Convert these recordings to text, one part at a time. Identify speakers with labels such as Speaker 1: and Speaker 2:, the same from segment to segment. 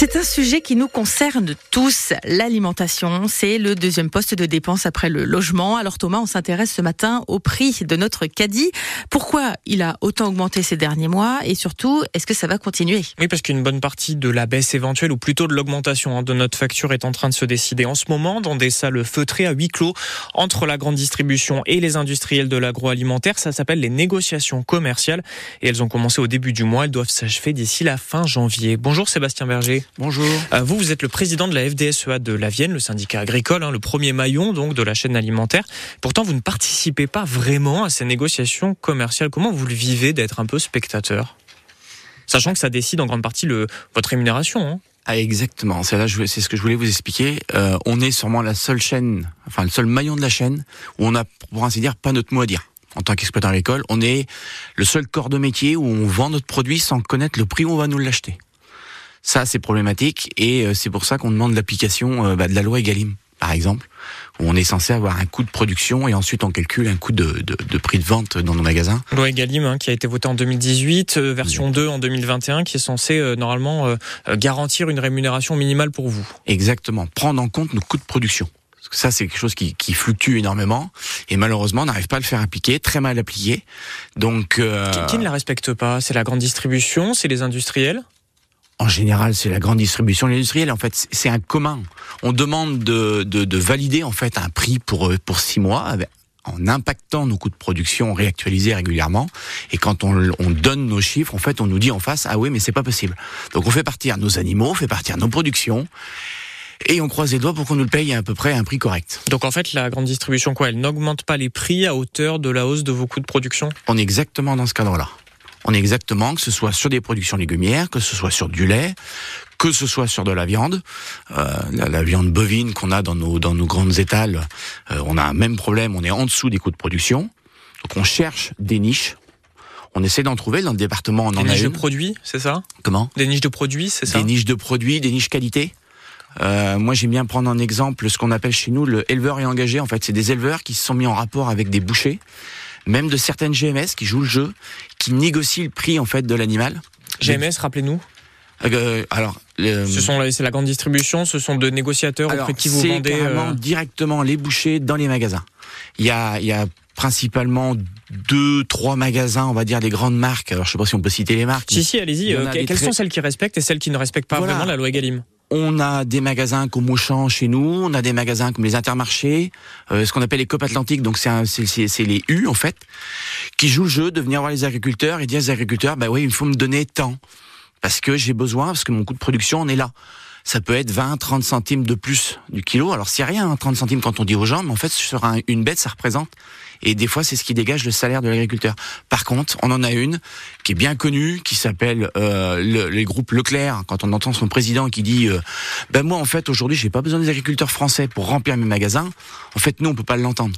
Speaker 1: C'est un sujet qui nous concerne tous. L'alimentation, c'est le deuxième poste de dépense après le logement. Alors Thomas, on s'intéresse ce matin au prix de notre caddie. Pourquoi il a autant augmenté ces derniers mois? Et surtout, est-ce que ça va continuer?
Speaker 2: Oui, parce qu'une bonne partie de la baisse éventuelle ou plutôt de l'augmentation hein, de notre facture est en train de se décider en ce moment dans des salles feutrées à huis clos entre la grande distribution et les industriels de l'agroalimentaire. Ça s'appelle les négociations commerciales et elles ont commencé au début du mois. Elles doivent s'achever d'ici la fin janvier. Bonjour Sébastien Berger.
Speaker 3: Bonjour.
Speaker 2: Euh, vous, vous êtes le président de la FDSEA de la Vienne, le syndicat agricole, hein, le premier maillon donc de la chaîne alimentaire. Pourtant, vous ne participez pas vraiment à ces négociations commerciales. Comment vous le vivez d'être un peu spectateur? Sachant que ça décide en grande partie le, votre rémunération. Hein.
Speaker 3: Ah, exactement, c'est là, c'est ce que je voulais vous expliquer. Euh, on est sûrement la seule chaîne, enfin le seul maillon de la chaîne où on a, pour ainsi dire, pas notre mot à dire. En tant qu'exploitant agricole, on est le seul corps de métier où on vend notre produit sans connaître le prix où on va nous l'acheter. Ça, c'est problématique et euh, c'est pour ça qu'on demande l'application euh, bah, de la loi Egalim, par exemple, où on est censé avoir un coût de production et ensuite on calcule un coût de, de, de prix de vente dans nos magasins.
Speaker 2: Loi Egalim hein, qui a été votée en 2018, euh, version 2 en 2021, qui est censée euh, normalement euh, garantir une rémunération minimale pour vous.
Speaker 3: Exactement, prendre en compte nos coûts de production. Parce que ça, c'est quelque chose qui, qui, fluctue énormément et malheureusement, on n'arrive pas à le faire appliquer, très mal appliqué. Donc,
Speaker 2: euh... qui, qui ne la respecte pas? C'est la grande distribution, c'est les industriels?
Speaker 3: En général, c'est la grande distribution, l'industriel. En fait, c'est un commun. On demande de, de, de, valider en fait un prix pour pour six mois en impactant nos coûts de production réactualisés régulièrement. Et quand on, on, donne nos chiffres, en fait, on nous dit en face ah oui, mais c'est pas possible. Donc on fait partir nos animaux, on fait partir nos productions. Et on croise les doigts pour qu'on nous le paye à peu près à un prix correct.
Speaker 2: Donc en fait, la grande distribution, quoi, elle n'augmente pas les prix à hauteur de la hausse de vos coûts de production?
Speaker 3: On est exactement dans ce cadre-là. On est exactement, que ce soit sur des productions légumières, que ce soit sur du lait, que ce soit sur de la viande, euh, la, la, viande bovine qu'on a dans nos dans nos grandes étals, euh, on a un même problème, on est en dessous des coûts de production. Donc on cherche des niches. On essaie d'en trouver dans le département. On
Speaker 2: des
Speaker 3: en
Speaker 2: niches
Speaker 3: a
Speaker 2: de
Speaker 3: une.
Speaker 2: produits, c'est ça?
Speaker 3: Comment?
Speaker 2: Des niches de produits, c'est ça?
Speaker 3: Des niches de produits, des niches qualité. Euh, moi, j'aime bien prendre en exemple ce qu'on appelle chez nous le éleveur et engagé. En fait, c'est des éleveurs qui se sont mis en rapport avec des bouchers même de certaines GMS qui jouent le jeu, qui négocient le prix en fait de l'animal.
Speaker 2: GMS, rappelez-nous.
Speaker 3: Euh, alors, le...
Speaker 2: ce sont c'est la grande distribution, ce sont de négociateurs
Speaker 3: alors,
Speaker 2: auprès qui vous vendez. euh,
Speaker 3: directement les bouchers dans les magasins. Il y a, il y a principalement deux, trois magasins, on va dire des grandes marques. Alors je sais pas si on peut citer les marques.
Speaker 2: Si si, allez-y. Euh, quelles
Speaker 3: très-
Speaker 2: sont celles qui respectent et celles qui ne respectent pas
Speaker 3: Voilà.
Speaker 2: vraiment la loi Egalim
Speaker 3: On a des magasins comme Auchan chez nous, on a des magasins comme les Intermarchés, euh, ce qu'on appelle les COP Atlantiques, donc c'est les U en fait, qui jouent le jeu de venir voir les agriculteurs et dire aux agriculteurs, bah oui, il faut me donner tant, parce que j'ai besoin, parce que mon coût de production en est là. Ça peut être 20, 30 centimes de plus du kilo. Alors c'est rien, hein, 30 centimes quand on dit aux gens, mais en fait sur un- une bête ça représente. Et des fois c'est ce qui dégage le salaire de l'agriculteur. Par contre, on en a une qui est bien connue, qui s'appelle euh, le, les groupes Leclerc. Quand on entend son président qui dit, euh, ben moi en fait aujourd'hui j'ai pas besoin des agriculteurs français pour remplir mes magasins. En fait nous on peut pas l'entendre.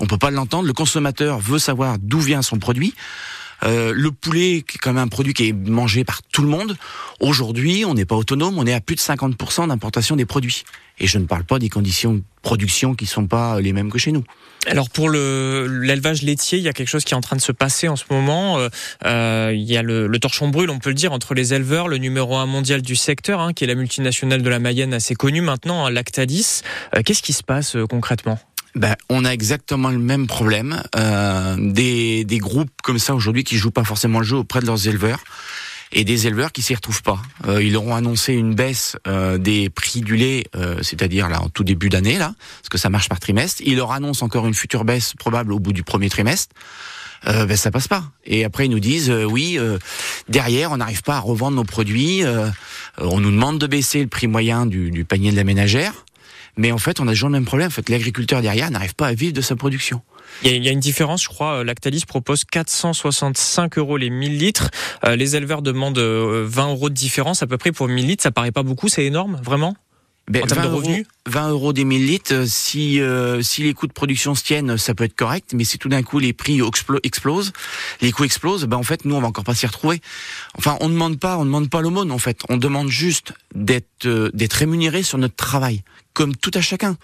Speaker 3: On peut pas l'entendre. Le consommateur veut savoir d'où vient son produit. Euh, le poulet, qui est quand même un produit qui est mangé par tout le monde. Aujourd'hui, on n'est pas autonome, on est à plus de 50% d'importation des produits. Et je ne parle pas des conditions de production qui sont pas les mêmes que chez nous.
Speaker 2: Alors pour le l'élevage laitier, il y a quelque chose qui est en train de se passer en ce moment. Euh, euh, il y a le, le torchon brûle, on peut le dire, entre les éleveurs, le numéro un mondial du secteur, hein, qui est la multinationale de la Mayenne assez connue maintenant, hein, Lactalis. Euh, Qu'est-ce qui se passe euh, concrètement?
Speaker 3: Ben, on a exactement le même problème. Euh, des, des groupes comme ça aujourd'hui qui jouent pas forcément le jeu auprès de leurs éleveurs et des éleveurs qui s'y retrouvent pas. Euh, ils auront annoncé une baisse euh, des prix du lait, euh, c'est-à-dire là en tout début d'année là, parce que ça marche par trimestre. Ils leur annoncent encore une future baisse probable au bout du premier trimestre. Euh, ben ça passe pas. Et après ils nous disent euh, oui, euh, derrière on n'arrive pas à revendre nos produits. euh, on nous demande de baisser le prix moyen du, du panier de la ménagère. Mais en fait, on a toujours le même problème. En fait, l'agriculteur derrière n'arrive pas à vivre de sa production.
Speaker 2: il y, a, une différence, je crois. euh, Lactalis propose 465 euros les 1000 litres. Euh, les éleveurs demandent euh, 20 euros de différence à peu près pour 1000 litres. Ça paraît pas beaucoup, c'est énorme, vraiment?
Speaker 3: Ben,
Speaker 2: En termes de
Speaker 3: 20
Speaker 2: revenus
Speaker 3: euros, 20 euros des 1000 litres, euh, si, euh, si les coûts de production se tiennent, ça peut être correct, mais si tout d'un coup les prix explo- explosent, les coûts explosent, ben en fait, nous, on va encore pas s'y retrouver. Enfin, on ne demande pas, on demande pas l'aumône, en fait. On demande juste d'être, euh, d'être rémunéré sur notre travail, comme tout à chacun.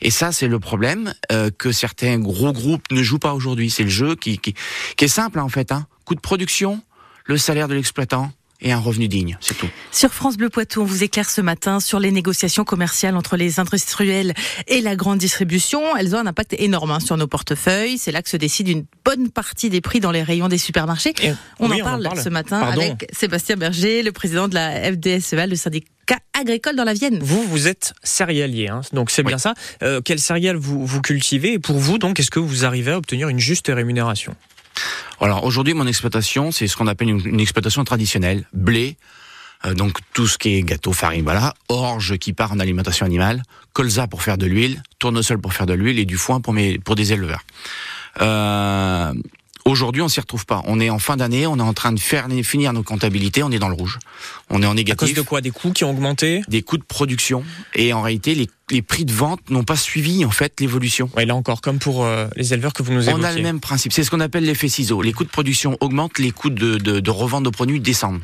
Speaker 3: Et ça, c'est le problème euh, que certains gros groupes ne jouent pas aujourd'hui. C'est le jeu qui, qui, qui est simple, hein, en fait. Hein. Coût de production, le salaire de l'exploitant, et un revenu digne, c'est tout.
Speaker 1: Sur France Bleu Poitou, on vous éclaire ce matin sur les négociations commerciales entre les industriels et la grande distribution. Elles ont un impact énorme hein, sur nos portefeuilles. C'est là que se décide une bonne partie des prix dans les rayons des supermarchés. on, en parle ce matin avec Sébastien Berger, le président de la FDSEA, le syndicat agricole dans la Vienne.
Speaker 2: Vous, vous êtes céréalier, hein, donc c'est bien ça. Euh, quel céréales vous, vous cultivez? Et pour vous, donc, est-ce que vous arrivez à obtenir une juste rémunération?
Speaker 3: Alors aujourd'hui, mon exploitation, c'est ce qu'on appelle une, exploitation traditionnelle, blé, euh, donc tout ce qui est gâteau, farine, voilà, orge qui part en alimentation animale, colza pour faire de l'huile, tournesol pour faire de l'huile et du foin pour, mes, pour des éleveurs. Euh, Aujourd'hui, on s'y retrouve pas. On est en fin d'année, on est en train de faire finir nos comptabilités, on est dans le rouge. On est en négatif.
Speaker 2: À cause de quoi? Des coûts qui ont augmenté?
Speaker 3: Des coûts de production. Et en réalité, les, les prix de vente n'ont pas suivi en fait l'évolution.
Speaker 2: Ouais, là encore, comme pour euh, les éleveurs que vous nous évoquez.
Speaker 3: On a le même principe. C'est ce qu'on appelle l'effet ciseau. Les coûts de production augmentent, les coûts de, de, de revente de produits descendent.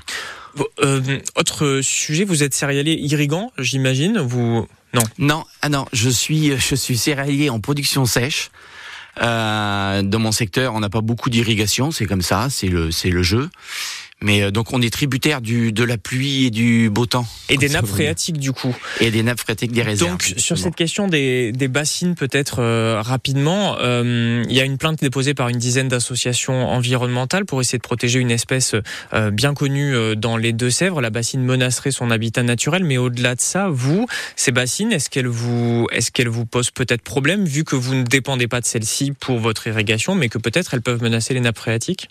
Speaker 2: Euh, autre sujet, vous êtes céréalier irrigant, j'imagine. Vous non?
Speaker 3: Non, ah non, je suis je suis céréalier en production sèche. Euh, dans mon secteur, on n'a pas beaucoup d'irrigation, c'est comme ça, c'est le c'est le jeu. Mais euh, donc on est tributaire du de la pluie et du beau temps.
Speaker 2: Et des nappes phréatiques du coup.
Speaker 3: Et des nappes phréatiques des réserves.
Speaker 2: Donc sur cette question des, des bassines peut-être euh, rapidement, euh, il y a une plainte déposée par une dizaine d'associations environnementales pour essayer de protéger une espèce bien connue dans les Deux-Sèvres. La bassine menacerait son habitat naturel, mais au-delà de ça, vous, ces bassines, est-ce qu'elles vous est-ce qu'elles vous posent peut-être problème vu que vous ne dépendez pas de celles-ci pour votre irrigation, mais que peut-être elles peuvent menacer les nappes phréatiques?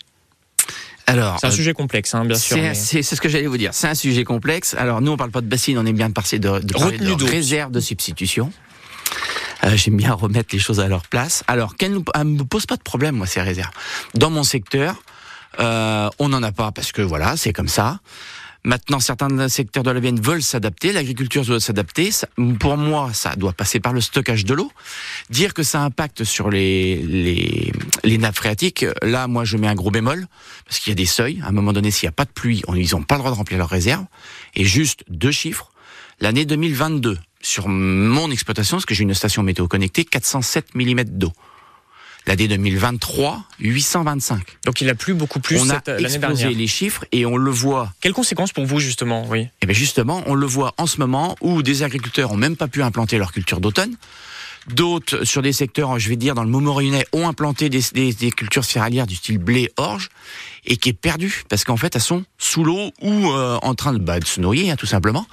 Speaker 3: Alors,
Speaker 2: c'est un euh, sujet complexe, hein, bien sûr.
Speaker 3: C'est ce que j'allais vous dire. C'est un sujet complexe. Alors, nous, on parle pas de bassine, on est bien de parler de, de, de réserve de substitution. Euh, J'aime bien remettre les choses à leur place. Alors, qu'elle ne me pose pas de problème, moi, ces réserves. Dans mon secteur, euh, on n'en a pas parce que voilà, c'est comme ça. Maintenant, certains secteurs de la Vienne veulent s'adapter, l'agriculture doit s'adapter. Pour moi, ça doit passer par le stockage de l'eau. Dire que ça impacte sur les, les, les nappes phréatiques, là, moi, je mets un gros bémol, parce qu'il y a des seuils. À un moment donné, s'il n'y a pas de pluie, ils n'ont pas le droit de remplir leurs réserves. Et juste deux chiffres. L'année 2022, sur mon exploitation, parce que j'ai une station météo connectée, 407 mm d'eau. L'année 2023, 825.
Speaker 2: Donc il a plu beaucoup plus
Speaker 3: on
Speaker 2: a l'année dernière.
Speaker 3: les chiffres et on le voit.
Speaker 2: Quelles conséquences pour vous justement Oui?
Speaker 3: Eh bien justement, on le voit en ce moment où des agriculteurs ont même pas pu implanter leur culture d'automne. D'autres, sur des secteurs, je vais dire, dans le Montmorillonnais, ont implanté des, des, des, cultures céréalières du style blé, orge, et qui est perdu, parce qu'en fait, elles sont sous l'eau ou euh, en train de, bah, de se noyer, hein, tout simplement.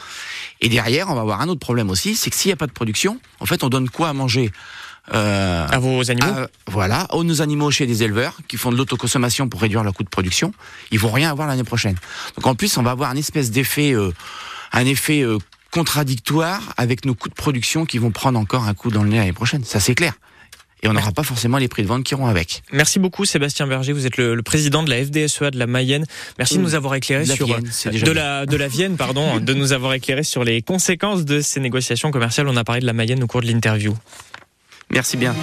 Speaker 3: Et derrière, on va avoir un autre problème aussi, c'est que s'il n'y a pas de production, en fait, on donne quoi à manger?
Speaker 2: Euh, à vos animaux
Speaker 3: Voilà, aux nos animaux chez des éleveurs qui font de l'autoconsommation pour réduire leur coût de production. Ils vont rien avoir l'année prochaine. Donc en plus, on va avoir un espèce d'effet, euh, un effet euh, contradictoire avec nos coûts de production qui vont prendre encore un coup dans le nez l'année prochaine. Ça c'est clair. Et on n'aura pas forcément les prix de vente qui iront avec.
Speaker 2: Merci beaucoup Sébastien Berger, vous êtes le, président de la FDSEA de la Mayenne. Merci de nous avoir éclairé sur de la de la Vienne pardon, de nous avoir éclairé sur les conséquences de ces négociations commerciales. On a parlé de la Mayenne au cours de l'interview.
Speaker 3: Merci bien.